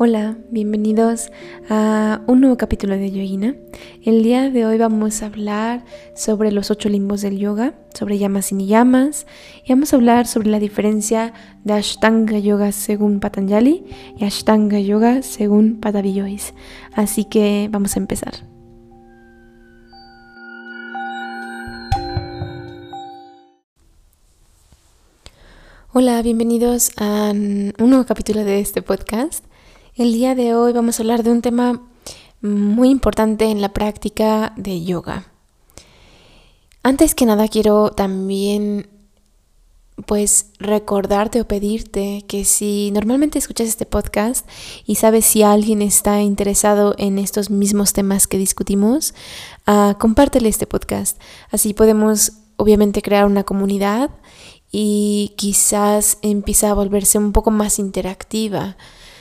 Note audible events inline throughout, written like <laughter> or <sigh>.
Hola, bienvenidos a un nuevo capítulo de Yogina. El día de hoy vamos a hablar sobre los ocho limbos del yoga, sobre llamas y niyamas, y vamos a hablar sobre la diferencia de Ashtanga Yoga según Patanjali y Ashtanga Yoga según Patabi Así que vamos a empezar. Hola, bienvenidos a un nuevo capítulo de este podcast. El día de hoy vamos a hablar de un tema muy importante en la práctica de yoga. Antes que nada quiero también pues recordarte o pedirte que si normalmente escuchas este podcast y sabes si alguien está interesado en estos mismos temas que discutimos, uh, compártele este podcast. Así podemos obviamente crear una comunidad y quizás empieza a volverse un poco más interactiva.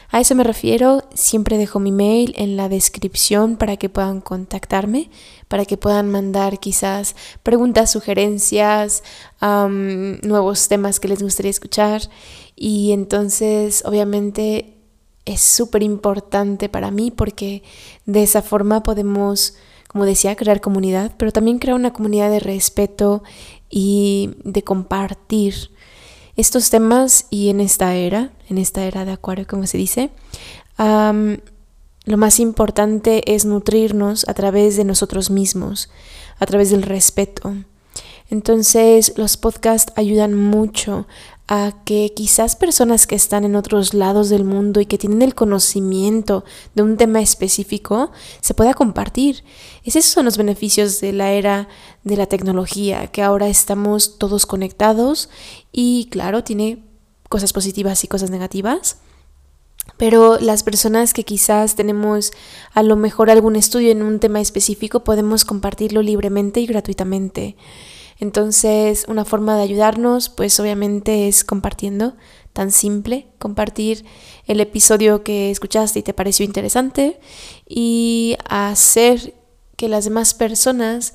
A eso me refiero, siempre dejo mi mail en la descripción para que puedan contactarme, para que puedan mandar quizás preguntas, sugerencias, nuevos temas que les gustaría escuchar. Y entonces, obviamente, es súper importante para mí porque de esa forma podemos, como decía, crear comunidad, pero también crear una comunidad de respeto y de compartir estos temas y en esta era, en esta era de Acuario, como se dice, lo más importante es nutrirnos a través de nosotros mismos, a través del respeto. Entonces los podcasts ayudan mucho a que quizás personas que están en otros lados del mundo y que tienen el conocimiento de un tema específico se pueda compartir. Esos son los beneficios de la era de la tecnología, que ahora estamos todos conectados y claro, tiene cosas positivas y cosas negativas. Pero las personas que quizás tenemos a lo mejor algún estudio en un tema específico podemos compartirlo libremente y gratuitamente. Entonces, una forma de ayudarnos, pues obviamente es compartiendo, tan simple, compartir el episodio que escuchaste y te pareció interesante y hacer que las demás personas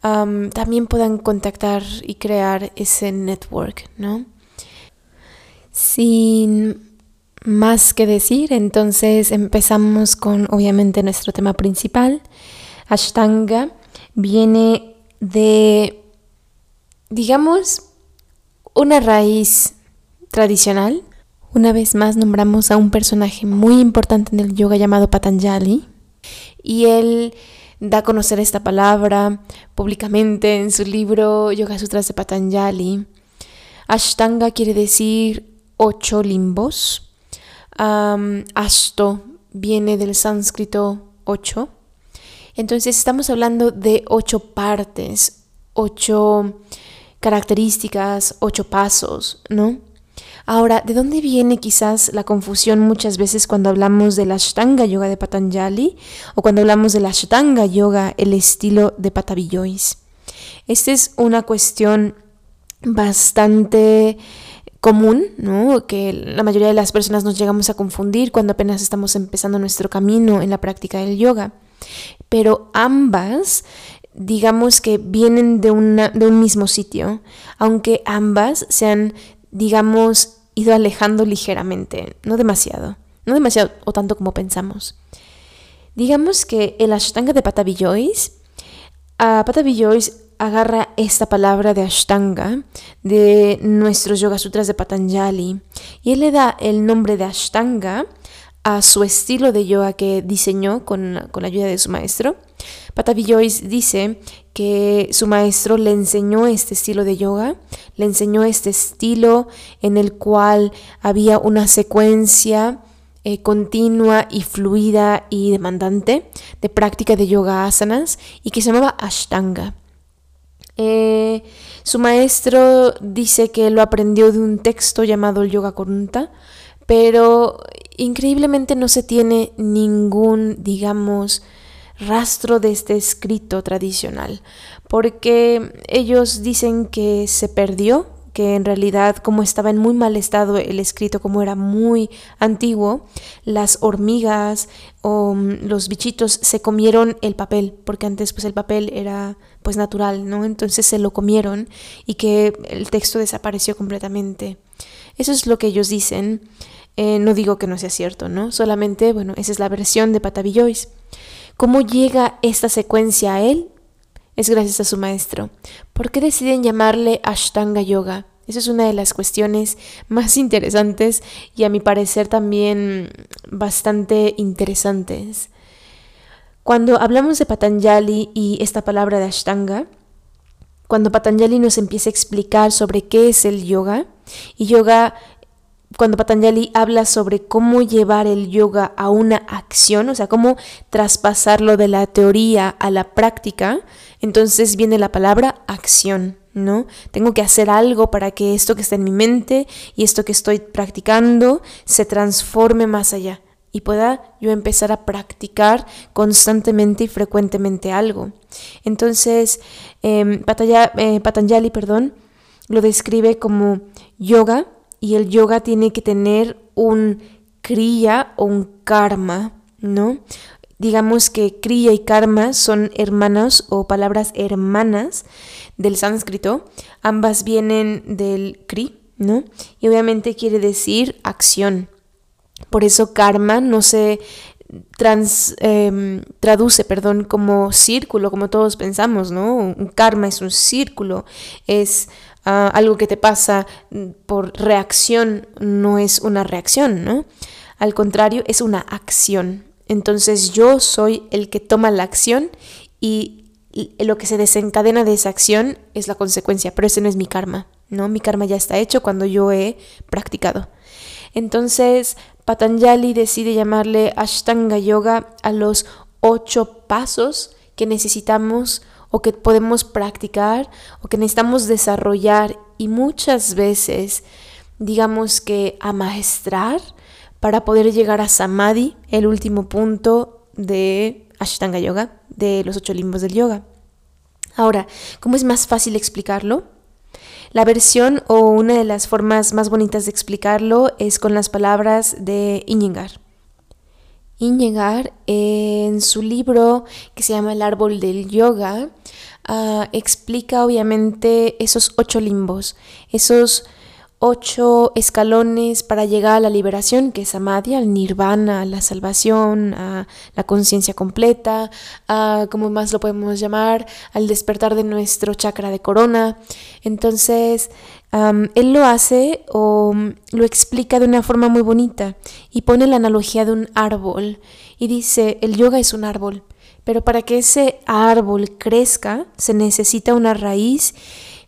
también puedan contactar y crear ese network, ¿no? Sin más que decir, entonces empezamos con obviamente nuestro tema principal. Ashtanga viene de digamos, una raíz tradicional. Una vez más nombramos a un personaje muy importante en el yoga llamado Patanjali y él da a conocer esta palabra públicamente en su libro Yoga Sutras de Patanjali. Ashtanga quiere decir ocho limbos. ashto viene del sánscrito ocho. Entonces estamos hablando de ocho partes, ocho características, ocho pasos, ¿no? Ahora, ¿de dónde viene quizás la confusión muchas veces cuando hablamos de la Ashtanga Yoga de Patanjali o cuando hablamos de la Ashtanga Yoga, el estilo de Patabillois? Esta es una cuestión bastante común, ¿no? Que la mayoría de las personas nos llegamos a confundir cuando apenas estamos empezando nuestro camino en la práctica del yoga. Pero ambas digamos que vienen de, una, de un mismo sitio, aunque ambas se han, digamos, ido alejando ligeramente, no demasiado, no demasiado o tanto como pensamos. Digamos que el Ashtanga de a Patabillois agarra esta palabra de Ashtanga de nuestros Yoga Sutras de Patanjali y él le da el nombre de Ashtanga a su estilo de yoga que diseñó con, con la ayuda de su maestro Patabi Joyce dice que su maestro le enseñó este estilo de yoga, le enseñó este estilo en el cual había una secuencia eh, continua y fluida y demandante de práctica de yoga asanas y que se llamaba Ashtanga. Eh, su maestro dice que lo aprendió de un texto llamado el Yoga Korunta, pero increíblemente no se tiene ningún, digamos, rastro de este escrito tradicional, porque ellos dicen que se perdió, que en realidad como estaba en muy mal estado el escrito, como era muy antiguo, las hormigas o mm, los bichitos se comieron el papel, porque antes pues el papel era pues natural, ¿no? Entonces se lo comieron y que el texto desapareció completamente. Eso es lo que ellos dicen. Eh, no digo que no sea cierto, ¿no? Solamente, bueno, esa es la versión de Patavillois. ¿Cómo llega esta secuencia a él? Es gracias a su maestro. ¿Por qué deciden llamarle Ashtanga Yoga? Esa es una de las cuestiones más interesantes y a mi parecer también bastante interesantes. Cuando hablamos de Patanjali y esta palabra de Ashtanga, cuando Patanjali nos empieza a explicar sobre qué es el yoga, y yoga, cuando Patanjali habla sobre cómo llevar el yoga a una acción, o sea, cómo traspasarlo de la teoría a la práctica, entonces viene la palabra acción. ¿no? Tengo que hacer algo para que esto que está en mi mente y esto que estoy practicando se transforme más allá y pueda yo empezar a practicar constantemente y frecuentemente algo. Entonces, em, eh, Patanjali, perdón, lo describe como yoga y el yoga tiene que tener un kriya o un karma, ¿no? Digamos que kriya y karma son hermanos o palabras hermanas del sánscrito. Ambas vienen del kri, ¿no? Y obviamente quiere decir acción. Por eso karma no se trans, em, traduce, perdón, como círculo, como todos pensamos, ¿no? Un karma es un círculo, es ah, algo que te pasa por reacción, no es una reacción, ¿no? Al contrario, es una acción. Entonces yo soy el que toma la acción y lo que se desencadena de esa acción es la consecuencia, pero ese no es mi karma, ¿no? Mi karma ya está hecho cuando yo he practicado. Entonces, Patanjali decide llamarle Ashtanga Yoga a los ocho pasos que necesitamos o que podemos practicar o que necesitamos desarrollar y muchas veces digamos que amaestrar para poder llegar a Samadhi, el último punto de Ashtanga Yoga, de los ocho limbos del yoga. Ahora, ¿cómo es más fácil explicarlo? La versión o una de las formas más bonitas de explicarlo es con las palabras de Iñigar. Iñigar en su libro que se llama El árbol del yoga ah, explica obviamente esos ocho limbos, esos ocho escalones para llegar a la liberación, que es Samadhi, al nirvana, a la salvación, a la conciencia completa, a, como más lo podemos llamar, al despertar de nuestro chakra de corona. Entonces, él lo hace o lo explica de una forma muy bonita y pone la analogía de un árbol y dice, el yoga es un árbol, pero para que ese árbol crezca se necesita una raíz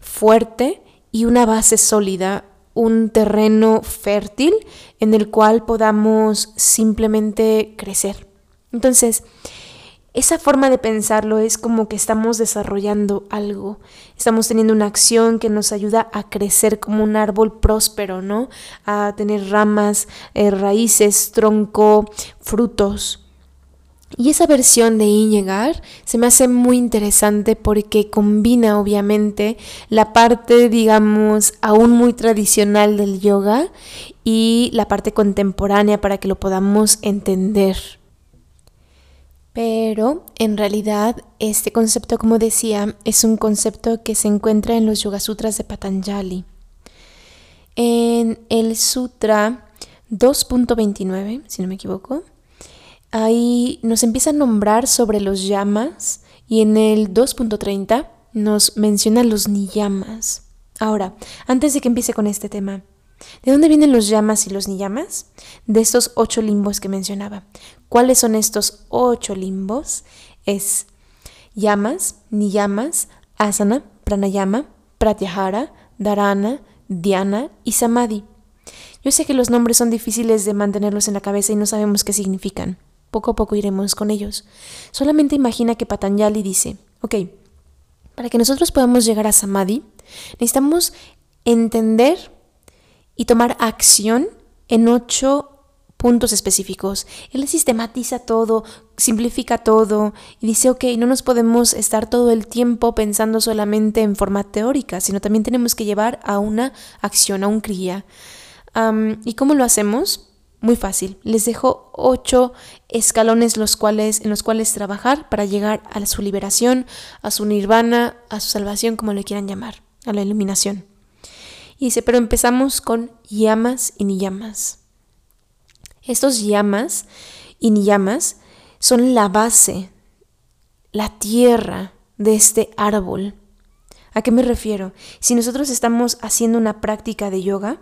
fuerte y una base sólida un terreno fértil en el cual podamos simplemente crecer. Entonces, esa forma de pensarlo es como que estamos desarrollando algo, estamos teniendo una acción que nos ayuda a crecer como un árbol próspero, ¿no? A tener ramas, eh, raíces, tronco, frutos. Y esa versión de Iñegar se me hace muy interesante porque combina obviamente la parte, digamos, aún muy tradicional del yoga y la parte contemporánea para que lo podamos entender. Pero en realidad este concepto, como decía, es un concepto que se encuentra en los Yoga Sutras de Patanjali. En el Sutra 2.29, si no me equivoco, ahí nos empieza a nombrar sobre los llamas y en el 2.30 nos menciona los niyamas. Ahora, antes de que empiece con este tema, ¿de dónde vienen los llamas y los niyamas? De estos ocho limbos que mencionaba. ¿Cuáles son estos ocho limbos? Es llamas, niyamas, asana, pranayama, pratyahara, dharana, dhyana y samadhi. Yo sé que los nombres son difíciles de mantenerlos en la cabeza y no sabemos qué significan. Poco a poco iremos con ellos. Solamente imagina que Patanjali dice, ok, para que nosotros podamos llegar a Samadhi, necesitamos entender y tomar acción en ocho puntos específicos. Él sistematiza todo, simplifica todo y dice, ok, no nos podemos estar todo el tiempo pensando solamente en forma teórica, sino también tenemos que llevar a una acción, a un kriya. ¿Y cómo lo hacemos? Muy fácil. Les dejo ocho escalones los cuales, en los cuales trabajar para llegar a su liberación, a su nirvana, a su salvación, como le quieran llamar, a la iluminación. Y dice, pero empezamos con llamas y ni llamas. Estos llamas y niyamas son la base, la tierra de este árbol. ¿A qué me refiero? Si nosotros estamos haciendo una práctica de yoga,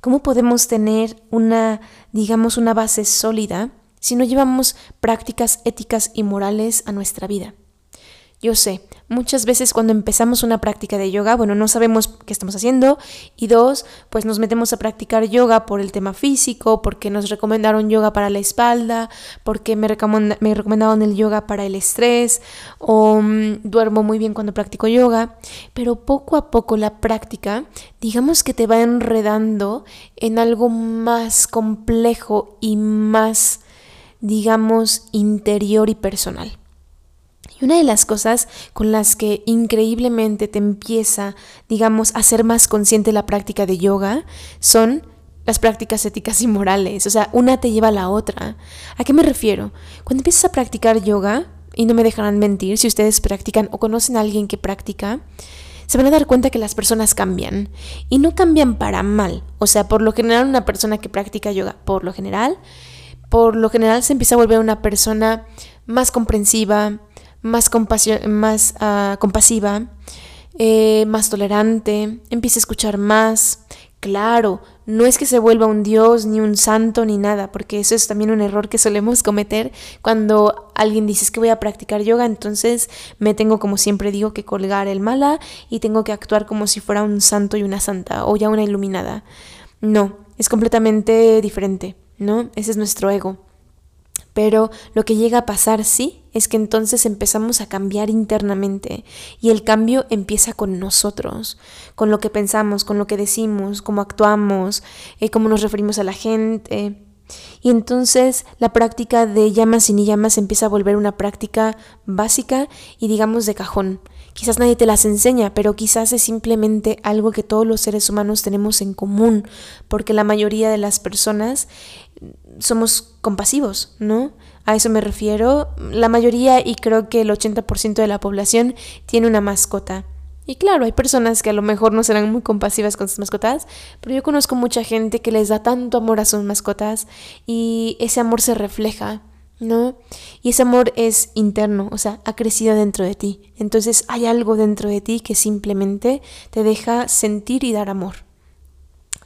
¿cómo podemos tener una, digamos, una base sólida si no llevamos prácticas éticas y morales a nuestra vida? Yo sé, muchas veces cuando empezamos una práctica de yoga, bueno, no sabemos qué estamos haciendo y dos, pues nos metemos a practicar yoga por el tema físico, porque nos recomendaron yoga para la espalda, porque me, me recomendaron el yoga para el estrés o mm, duermo muy bien cuando practico yoga, pero poco a poco la práctica, digamos que te va enredando en algo más complejo y más, digamos, interior y personal. Y una de las cosas con las que increíblemente te empieza, digamos, a ser más consciente la práctica de yoga son las prácticas éticas y morales. O sea, una te lleva a la otra. ¿A qué me refiero? Cuando empiezas a practicar yoga, y no me dejarán mentir, si ustedes practican o conocen a alguien que practica, se van a dar cuenta que las personas cambian. Y no cambian para mal. O sea, por lo general una persona que practica yoga, por lo general, por lo general se empieza a volver una persona más comprensiva, más, más ah, compasiva, eh, más tolerante, empieza a escuchar más. Claro, no es que se vuelva un dios, ni un santo, ni nada, porque eso es también un error que solemos cometer cuando alguien dice que voy a practicar yoga, entonces me tengo, como siempre digo, que colgar el mala y tengo que actuar como si fuera un santo y una santa, o ya una iluminada. No, es completamente diferente, ¿no? Ese es nuestro ego. Pero lo que llega a pasar, sí, es que entonces empezamos a cambiar internamente y el cambio empieza con nosotros, con lo que pensamos, con lo que decimos, cómo actuamos, eh, cómo nos referimos a la gente. Y entonces la práctica de llamas y ni llamas empieza a volver una práctica básica y digamos de cajón. Quizás nadie te las enseña, pero quizás es simplemente algo que todos los seres humanos tenemos en común, porque la mayoría de las personas somos compasivos, ¿no? A eso me refiero. La mayoría, y creo que el 80% de la población, tiene una mascota. Y claro, hay personas que a lo mejor no serán muy compasivas con sus mascotas, pero yo conozco mucha gente que les da tanto amor a sus mascotas y ese amor se refleja, ¿no? Y ese amor es interno, o sea, ha crecido dentro de ti. Entonces hay algo dentro de ti que simplemente te deja sentir y dar amor.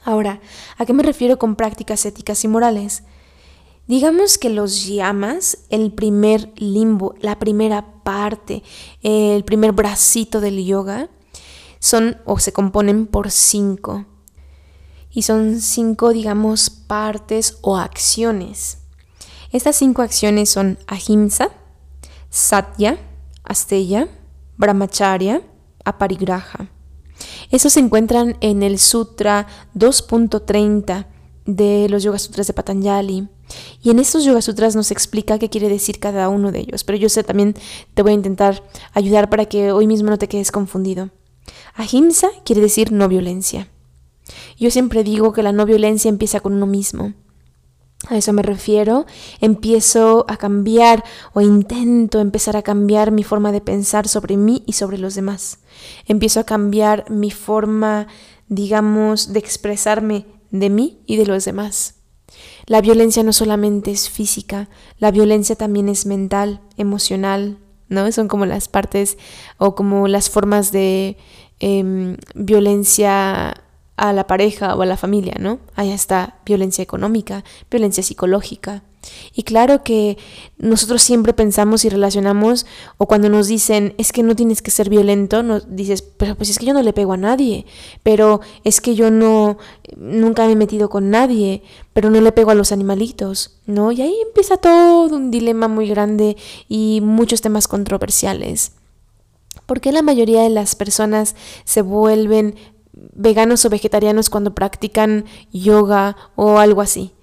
Ahora, ¿a qué me refiero con prácticas éticas y morales? Digamos que los llamas, el primer limbo, la primera parte, el primer bracito del yoga, son o se componen por cinco. Y son cinco, digamos, partes o acciones. Estas cinco acciones son ahimsa, satya, asteya, brahmacharya, aparigraha. Esos se encuentran en el Sutra 2.30 de los Yoga Sutras de Patanjali. Y en estos Yoga Sutras nos explica qué quiere decir cada uno de ellos. Pero yo sé también te voy a intentar ayudar para que hoy mismo no te quedes confundido. Ahimsa quiere decir no violencia. Yo siempre digo que la no violencia empieza con uno mismo. A eso me refiero. Empiezo a cambiar o intento empezar a cambiar mi forma de pensar sobre mí y sobre los demás. Empiezo a cambiar mi forma, digamos, de expresarme de mí y de los demás. La violencia no solamente es física, la violencia también es mental, emocional, ¿no? Son como las partes o como las formas de em, violencia a la pareja o a la familia, ¿no? Ahí está violencia económica, violencia psicológica. Y claro que nosotros siempre pensamos y relacionamos, o cuando nos dicen, es que no tienes que ser violento, nos dices, pero pues es que yo no le pego a nadie, pero es que yo no, nunca me he metido con nadie, pero no le pego a los animalitos, ¿no? Y ahí empieza todo un dilema muy grande y muchos temas controversiales. ¿Por qué la mayoría de las personas se vuelven veganos o vegetarianos cuando practican yoga o algo así.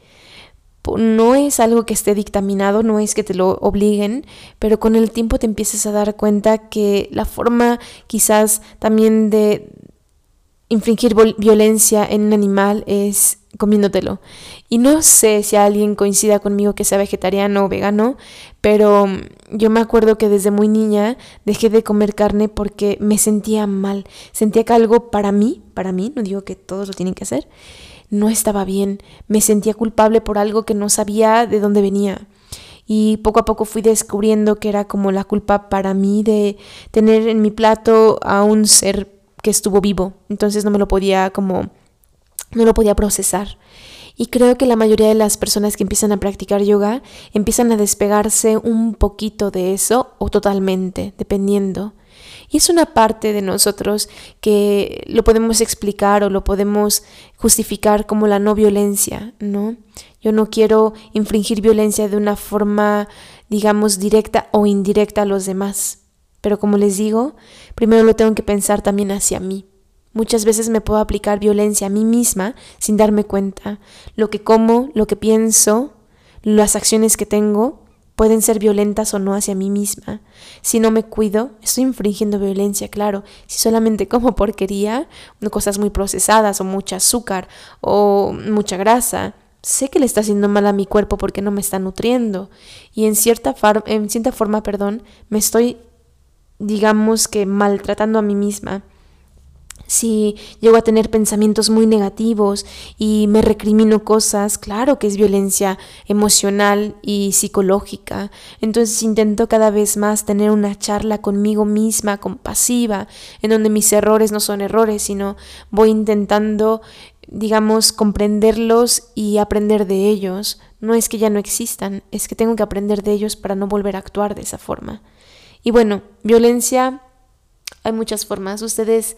No es algo que esté dictaminado, no es que te lo obliguen, pero con el tiempo te empiezas a dar cuenta que la forma quizás también de infringir violencia en un animal es comiéndotelo. Y no sé si alguien coincida conmigo que sea vegetariano o vegano, pero mm, yo me acuerdo que desde muy niña dejé de comer carne porque me sentía mal. Sentía que algo para mí, para mí, no digo que todos lo tienen que hacer, no estaba bien, me sentía culpable por algo que no sabía de dónde venía. Y poco a poco fui descubriendo que era como la culpa para mí de tener en mi plato a un ser que estuvo vivo. Entonces no me lo podía como no lo podía procesar. Y creo que la mayoría de las personas que empiezan a practicar yoga empiezan a despegarse un poquito de eso o totalmente, dependiendo. Y es una parte de nosotros que lo podemos explicar o lo podemos justificar como la no violencia, ¿no? Yo no quiero infringir violencia de una forma, digamos, directa o indirecta a los demás. Pero como les digo, primero lo tengo que pensar también hacia mí. Muchas veces me puedo aplicar violencia a mí misma sin darme cuenta. Lo que como, lo que pienso, las acciones que tengo pueden ser violentas o no hacia mí misma. Si no me cuido, estoy infringiendo violencia, claro. Si solamente <laughs> como porquería, cosas muy procesadas o mucho azúcar o mucha grasa, sé que le está haciendo mal a mi cuerpo porque no me está nutriendo. Y en cierta, en cierta forma, perdón, me estoy, digamos que, maltratando a mí misma si llego a tener pensamientos muy negativos y me recrimino cosas, claro que es violencia emocional y psicológica. Entonces intento cada vez más tener una charla conmigo misma, compasiva, en donde mis errores no son errores, sino voy intentando digamos, comprenderlos y aprender de ellos. No es que ya no existan, es que tengo que aprender de ellos para no volver a actuar de esa forma. Y bueno, violencia hay muchas formas. Ustedes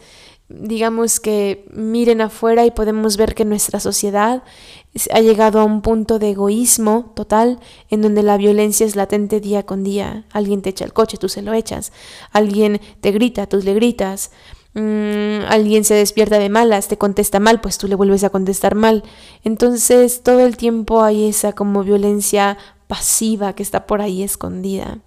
digamos que miren afuera y podemos ver que nuestra sociedad ha llegado a un punto de egoísmo total en donde la violencia es latente día con día. Alguien te echa el coche, tú se lo echas. Alguien te grita, tú le gritas. Mm, alguien se despierta de malas, te contesta mal, pues tú le vuelves a contestar mal. Entonces todo el tiempo hay esa como violencia pasiva que está por ahí escondida.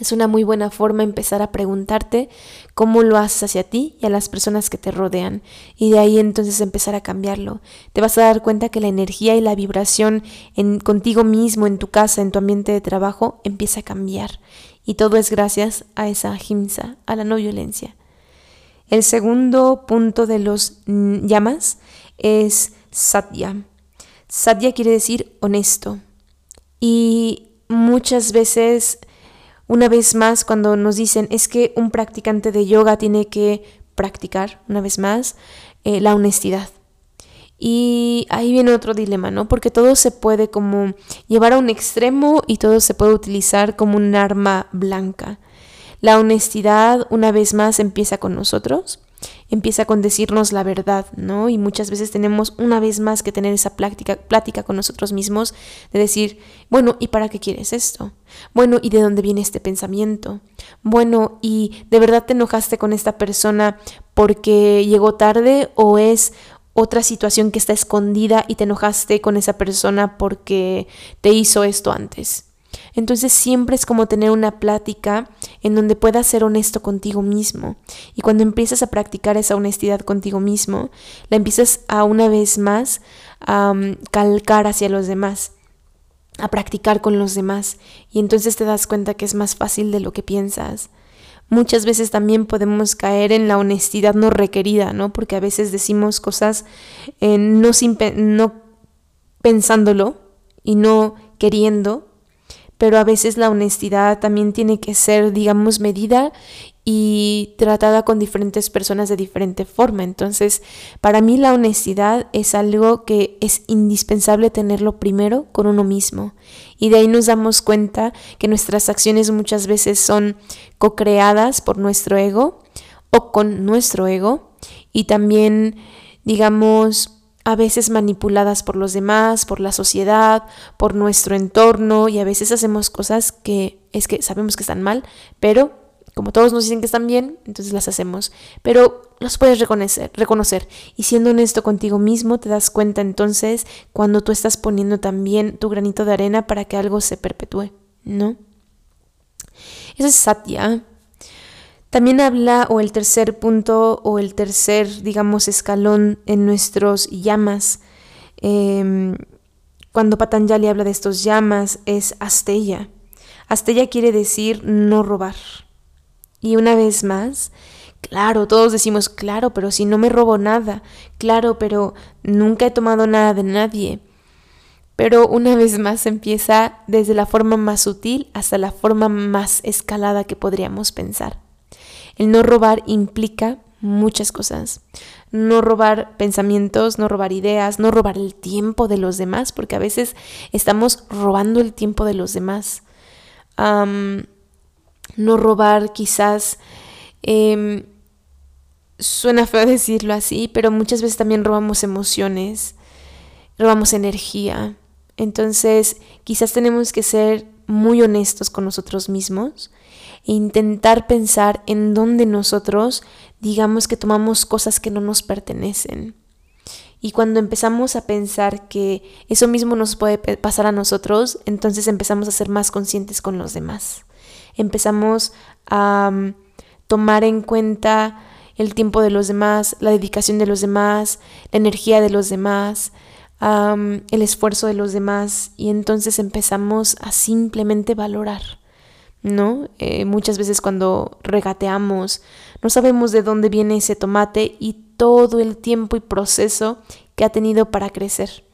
Es una muy buena forma empezar a preguntarte cómo lo haces hacia ti y a las personas que te rodean y de ahí entonces empezar a cambiarlo. Te vas a dar cuenta que la energía y la vibración en contigo mismo, en tu casa, en tu ambiente de trabajo empieza a cambiar y todo es gracias a esa ahimsa, a la no violencia. El segundo punto de los llamas es satya. Satya quiere decir honesto y muchas veces una vez más, cuando nos dicen es que un practicante de yoga tiene que practicar, una vez más, eh, la honestidad. Y ahí viene otro dilema, ¿no? Porque todo se puede como llevar a un extremo y todo se puede utilizar como un arma blanca. La honestidad, una vez más, empieza con nosotros empieza con decirnos la verdad, ¿no? Y muchas veces tenemos una vez más que tener esa plática, plática con nosotros mismos de decir, bueno, ¿y para qué quieres esto? Bueno, ¿y de dónde viene este pensamiento? Bueno, ¿y de verdad te enojaste con esta persona porque llegó tarde o es otra situación que está escondida y te enojaste con esa persona porque te hizo esto antes? Entonces siempre es como tener una plática en donde puedas ser honesto contigo mismo. Y cuando empiezas a practicar esa honestidad contigo mismo, la empiezas a una vez más a calcar hacia los demás, a practicar con los demás. Y entonces te das cuenta que es más fácil de lo que piensas. Muchas veces también podemos caer en la honestidad no requerida, ¿no? Porque a veces decimos cosas eh, no, sin, no pensándolo y no queriendo, pero a veces la honestidad también tiene que ser, digamos, medida y tratada con diferentes personas de diferente forma. Entonces, para mí la honestidad es algo que es indispensable tenerlo primero con uno mismo. Y de ahí nos damos cuenta que nuestras acciones muchas veces son co-creadas por nuestro ego o con nuestro ego. Y también, digamos, a veces manipuladas por los demás, por la sociedad, por nuestro entorno y a veces hacemos cosas que es que sabemos que están mal, pero como todos nos dicen que están bien, entonces las hacemos, pero los puedes reconocer, reconocer. Y siendo honesto contigo mismo te das cuenta entonces cuando tú estás poniendo también tu granito de arena para que algo se perpetúe, ¿no? Eso es satya, también habla, o el tercer punto, o el tercer, digamos, escalón en nuestros llamas. Em, cuando Patanjali habla de estos llamas, es Asteya. Asteya quiere decir no robar. Y una vez más, Claro, todos decimos, claro, pero si no me robo nada, claro, pero nunca he tomado nada de nadie. Pero una <laughs> vez más empieza desde la forma más sutil hasta la forma más escalada que podríamos pensar. El no robar implica muchas cosas. No robar pensamientos, no robar ideas, no robar el tiempo de los demás, porque a veces estamos robando el tiempo de los demás. no robar quizás em, Suena feo <laughs> decirlo así, pero muchas veces también robamos emociones, robamos energía. Entonces, quizás tenemos que ser muy honestos con nosotros mismos e intentar pensar en dónde nosotros digamos que tomamos cosas que no nos pertenecen. Y cuando empezamos a pensar que eso mismo nos puede pasar a nosotros, entonces empezamos a ser más conscientes con los demás. Empezamos a mm, tomar en cuenta el tiempo de los demás, la dedicación de los demás, la energía de los demás, el esfuerzo de los demás y entonces empezamos a simplemente valorar, ¿no? Eh, muchas veces cuando regateamos no sabemos de dónde viene ese tomate y todo el tiempo y proceso que ha tenido para crecer.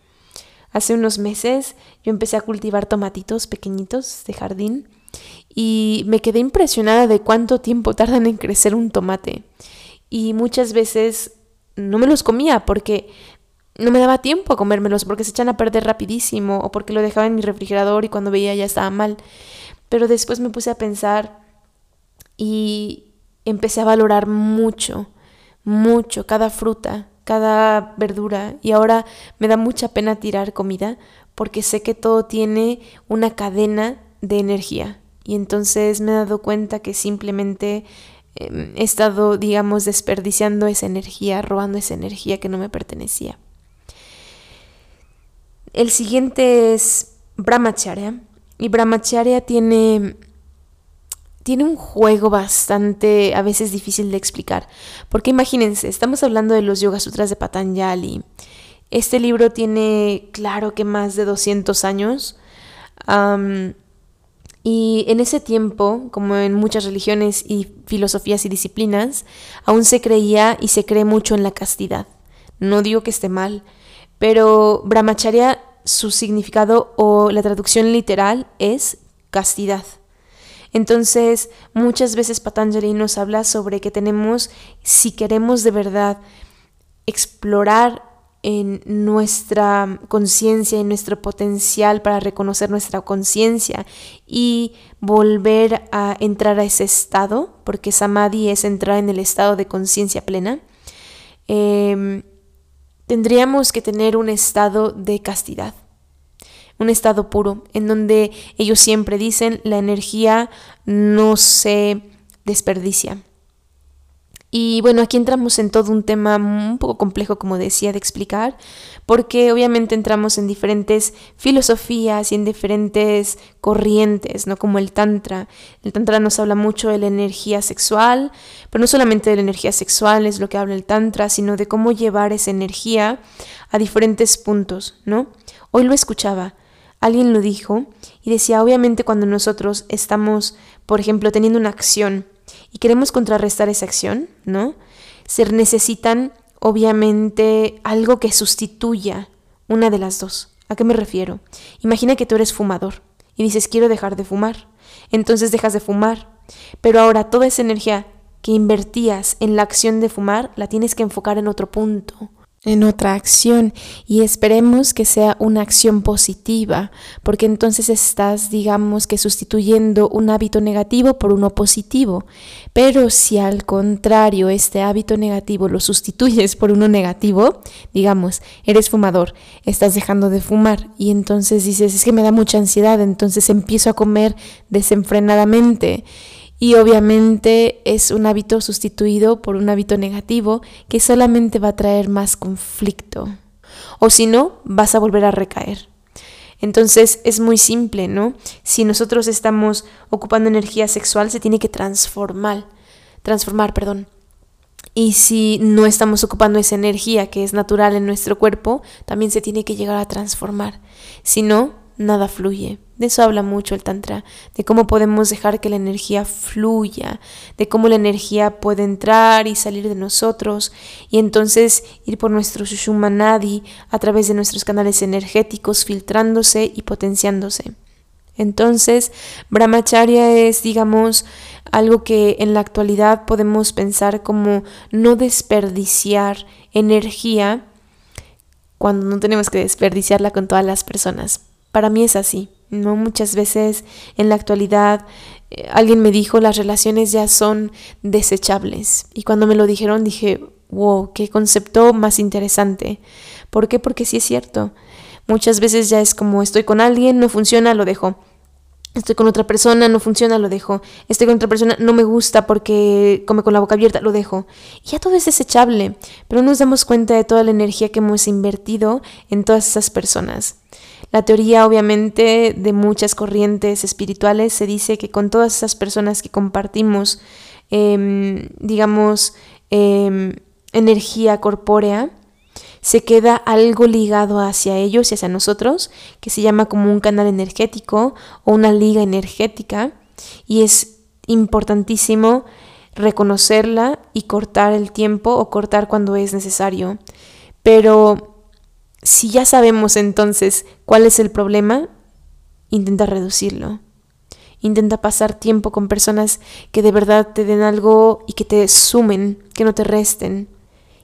Hace unos meses yo empecé a cultivar tomatitos pequeñitos de jardín y me quedé impresionada de cuánto tiempo tardan en crecer un tomate y muchas veces no me los comía porque no me daba tiempo a comérmelos porque se echan a perder rapidísimo o porque lo dejaba en mi refrigerador y cuando veía ya estaba mal. Pero después me puse a pensar y empecé a valorar mucho, mucho cada fruta, cada verdura y ahora me da mucha pena tirar comida porque sé que todo tiene una cadena de energía y entonces me he dado cuenta que simplemente Em, he estado, digamos, desperdiciando esa energía, robando esa energía que no me pertenecía. El siguiente es Brahmacharya. Y Brahmacharya tiene, tiene un juego bastante, a veces difícil de explicar. Porque imagínense, estamos hablando de los Yoga Sutras de Patanjali. Este libro tiene, claro que más de 200 años. Y en ese tiempo, como en muchas religiones y filosofías y disciplinas, aún se creía y se cree mucho en la castidad. No digo que esté mal, pero brahmacharya, su significado o la traducción literal es castidad. Entonces, muchas veces Patanjali nos habla sobre que tenemos, si queremos de verdad explorar en nuestra conciencia, en nuestro potencial para reconocer nuestra conciencia y volver a entrar a ese estado, porque samadhi es entrar en el estado de conciencia plena, em, tendríamos que tener un estado de castidad, un estado puro, en donde ellos siempre dicen la energía no se desperdicia. Y bueno, aquí entramos en todo un tema un poco complejo, como decía, de explicar, porque obviamente entramos en diferentes filosofías y en diferentes corrientes, ¿no? Como el Tantra. El Tantra nos habla mucho de la energía sexual, pero no solamente de la energía sexual es lo que habla el Tantra, sino de cómo llevar esa energía a diferentes puntos, ¿no? Hoy lo escuchaba, alguien lo dijo y decía, obviamente cuando nosotros estamos, por ejemplo, teniendo una acción, y queremos contrarrestar esa acción, ¿no? Se necesitan obviamente algo que sustituya una de las dos. ¿A qué me refiero? Imagina que tú eres fumador y dices quiero dejar de fumar. Entonces dejas de fumar. Pero ahora toda esa energía que invertías en la acción de fumar la tienes que enfocar en otro punto en otra acción y esperemos que sea una acción positiva, porque entonces estás, digamos que sustituyendo un hábito negativo por uno positivo. Pero si al contrario este hábito negativo lo sustituyes por uno negativo, digamos, eres fumador, estás dejando de fumar y entonces dices, es que me da mucha ansiedad, entonces empiezo a comer desenfrenadamente y obviamente es un hábito sustituido por un hábito negativo que solamente va a traer más conflicto. O si no, vas a volver a recaer. Entonces es muy simple, ¿no? Si nosotros estamos ocupando energía sexual, se tiene que transformar, transformar, perdón. Y si no estamos ocupando esa energía que es natural en nuestro cuerpo, también se tiene que llegar a transformar. Si no, nada fluye. De eso habla mucho el Tantra, de cómo podemos dejar que la energía fluya, de cómo la energía puede entrar y salir de nosotros y entonces ir por nuestro Sushumanadi a través de nuestros canales energéticos, filtrándose y potenciándose. Entonces, Brahmacharya es, digamos, algo que en la actualidad podemos pensar como no desperdiciar energía cuando no tenemos que desperdiciarla con todas las personas. Para mí es así. No muchas veces en la actualidad eh, alguien me dijo las relaciones ya son desechables y cuando me lo dijeron dije, "Wow, qué concepto más interesante." ¿Por qué? Porque sí es cierto. Muchas veces ya es como estoy con alguien, no funciona, lo dejo. Estoy con otra persona, no funciona, lo dejo. Estoy con otra persona, no me gusta porque come con la boca abierta, lo dejo. Y ya todo es desechable, pero no nos damos cuenta de toda la energía que hemos invertido en todas esas personas. La teoría, obviamente, de muchas corrientes espirituales se dice que con todas esas personas que compartimos, em, digamos, em, energía corpórea, se queda algo ligado hacia ellos y hacia nosotros, que se llama como un canal energético o una liga energética, y es importantísimo reconocerla y cortar el tiempo o cortar cuando es necesario. Pero si ya sabemos entonces cuál es el problema, intenta reducirlo. Intenta pasar tiempo con personas que de verdad te den algo y que te sumen, que no te resten.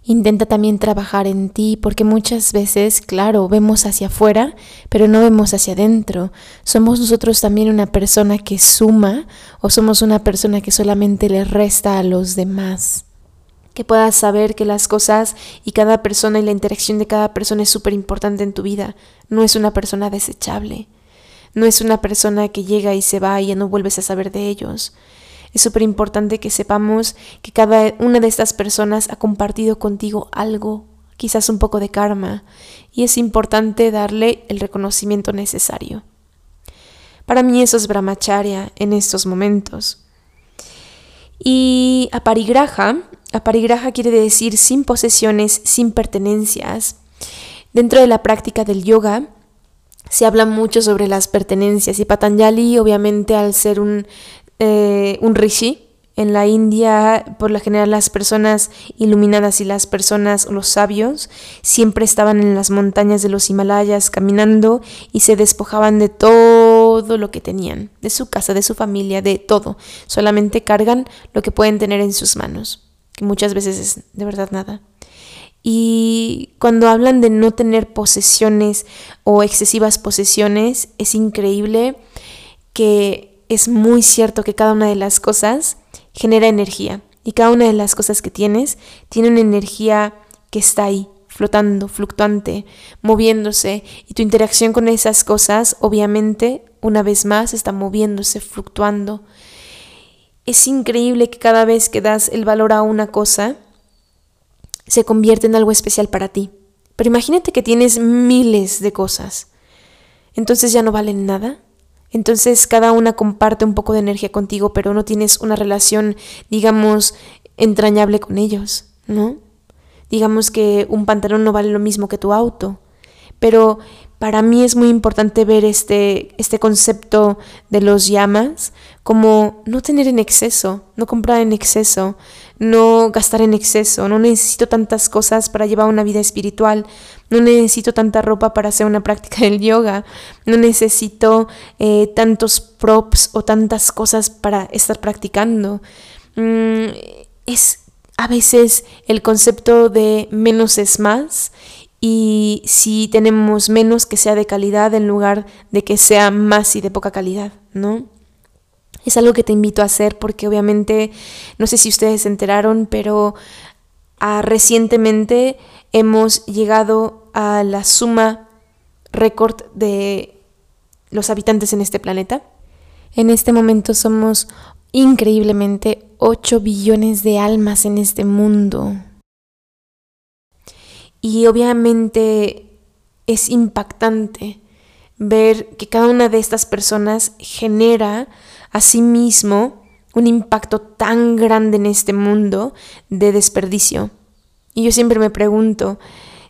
Intenta también trabajar en ti porque muchas veces, claro, vemos hacia afuera, pero no vemos hacia adentro. ¿Somos nosotros también una persona que suma o somos una persona que solamente le resta a los demás? Que puedas saber que las cosas y cada persona y la interacción de cada persona es súper importante en tu vida. No es una persona desechable. No es una persona que llega y se va y ya no vuelves a saber de ellos. Es súper importante que sepamos que cada una de estas personas ha compartido contigo algo, quizás un poco de karma, y es importante darle el reconocimiento necesario. Para mí eso es brahmacharya en estos momentos. Y aparigraha, aparigraha quiere decir sin posesiones, sin pertenencias. Dentro de la práctica del yoga se habla mucho sobre las pertenencias y Patanjali obviamente al ser un eh, un rishi. En la India, por lo general, las personas iluminadas y las personas, los sabios, siempre estaban en las montañas de los Himalayas caminando y se despojaban de todo lo que tenían, de su casa, de su familia, de todo. Solamente cargan lo que pueden tener en sus manos, que muchas veces es de verdad nada. Y cuando hablan de no tener posesiones o excesivas posesiones, es increíble que es muy cierto que cada una de las cosas genera energía y cada una de las cosas que tienes tiene una energía que está ahí, flotando, fluctuante, moviéndose y tu interacción con esas cosas obviamente una vez más está moviéndose, fluctuando. Es increíble que cada vez que das el valor a una cosa se convierte en algo especial para ti. Pero imagínate que tienes miles de cosas. Entonces ya no valen nada. Entonces cada una comparte un poco de energía contigo, pero no tienes una relación, digamos, entrañable con ellos, ¿no? Digamos que un pantalón no vale lo mismo que tu auto, pero para mí es muy importante ver este, este concepto de los llamas como no tener en exceso, no comprar en exceso, no gastar en exceso, no necesito tantas cosas para llevar una vida espiritual, no necesito tanta ropa para hacer una práctica del yoga, no necesito eh, tantos props o tantas cosas para estar practicando. Mm, es a veces el concepto de menos es más y si tenemos menos que sea de calidad en lugar de que sea más y de poca calidad, ¿no? Es algo que te invito a hacer porque obviamente, no sé si ustedes se enteraron, pero ah, recientemente hemos llegado a la suma récord de los habitantes en este planeta. En este momento somos increíblemente 8 billones de almas en este mundo. Y obviamente es impactante ver que cada una de estas personas genera asimismo un impacto tan grande en este mundo de desperdicio. Y yo siempre me pregunto,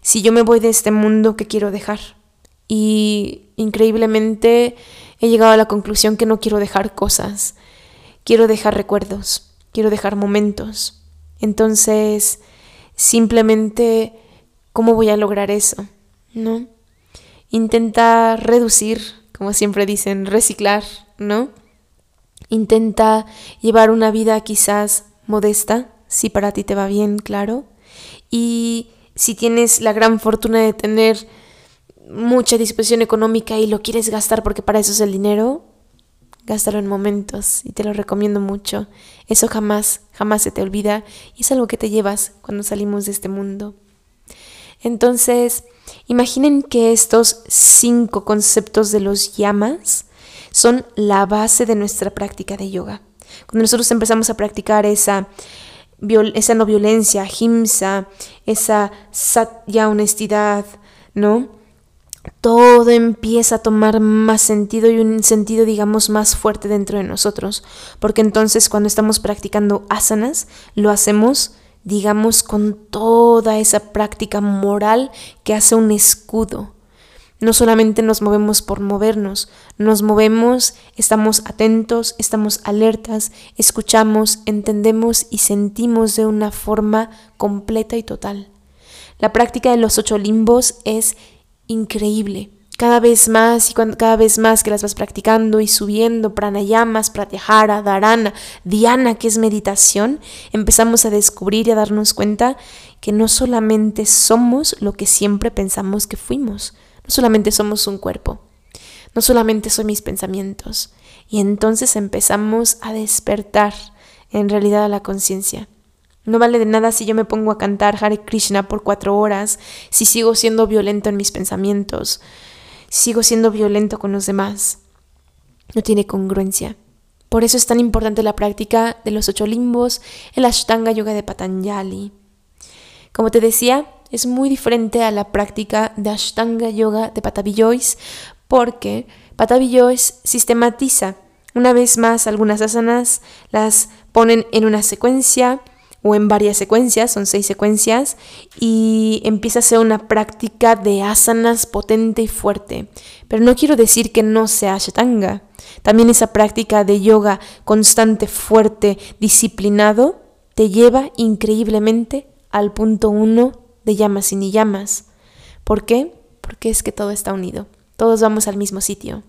si yo me voy de este mundo, ¿qué quiero dejar? y increíblemente he llegado a la conclusión que no quiero dejar cosas, quiero dejar recuerdos, quiero dejar momentos. Entonces, simplemente, ¿cómo voy a lograr eso? ¿No? Intenta reducir, como siempre dicen, reciclar, ¿no? Intenta llevar una vida quizás modesta, si para ti te va bien, claro. Y si tienes la gran fortuna de tener mucha disposición económica y lo quieres gastar porque para eso es el dinero, gástalo en momentos y te lo recomiendo mucho. Eso jamás, jamás se te olvida y es algo que te llevas cuando salimos de este mundo. Entonces, imaginen que estos cinco conceptos de los llamas son la base de nuestra práctica de yoga. Cuando nosotros empezamos a practicar esa, esa no violencia, himsa, esa satya honestidad, ¿no? todo empieza a tomar más sentido y un sentido, digamos, más fuerte dentro de nosotros. Porque entonces cuando estamos practicando asanas, lo hacemos, digamos, con toda esa práctica moral que hace un escudo. No solamente nos movemos por movernos, nos movemos, estamos atentos, estamos alertas, escuchamos, entendemos y sentimos de una forma completa y total. La práctica de los ocho limbos es increíble. Cada vez más y cada vez más que las vas practicando y subiendo pranayamas, pratyahara, dharana, dhyana, que es meditación, empezamos a descubrir y a darnos cuenta que no solamente somos lo que siempre pensamos que fuimos, no solamente somos un cuerpo, no solamente son mis pensamientos. Y entonces empezamos a despertar en realidad a la conciencia. No vale de nada si yo me pongo a cantar Hare Krishna por cuatro horas, si sigo siendo violento en mis pensamientos, sigo siendo violento con los demás. No tiene congruencia. Por eso es tan importante la práctica de los ocho limbos, el Ashtanga Yoga de Patanjali. Como te decía, es muy diferente a la práctica de Ashtanga Yoga de Patabi porque Patabi sistematiza una vez más algunas asanas, las ponen en una secuencia, o en varias secuencias, son seis secuencias, y empieza a ser una práctica de asanas potente y fuerte. Pero no quiero decir que no sea Ashtanga. También esa práctica de yoga constante, fuerte, disciplinado, te lleva increíblemente al punto uno de llamas y ni llamas. ¿Por qué? Porque es que todo está unido. Todos vamos al mismo sitio.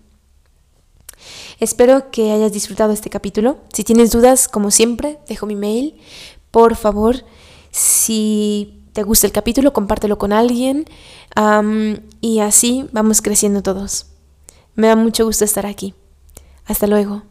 Espero que hayas disfrutado este capítulo. Si tienes dudas, como siempre, dejo mi mail por favor, si te gusta el capítulo, compártelo con alguien y así vamos creciendo todos. Me da mucho gusto estar aquí. Hasta luego.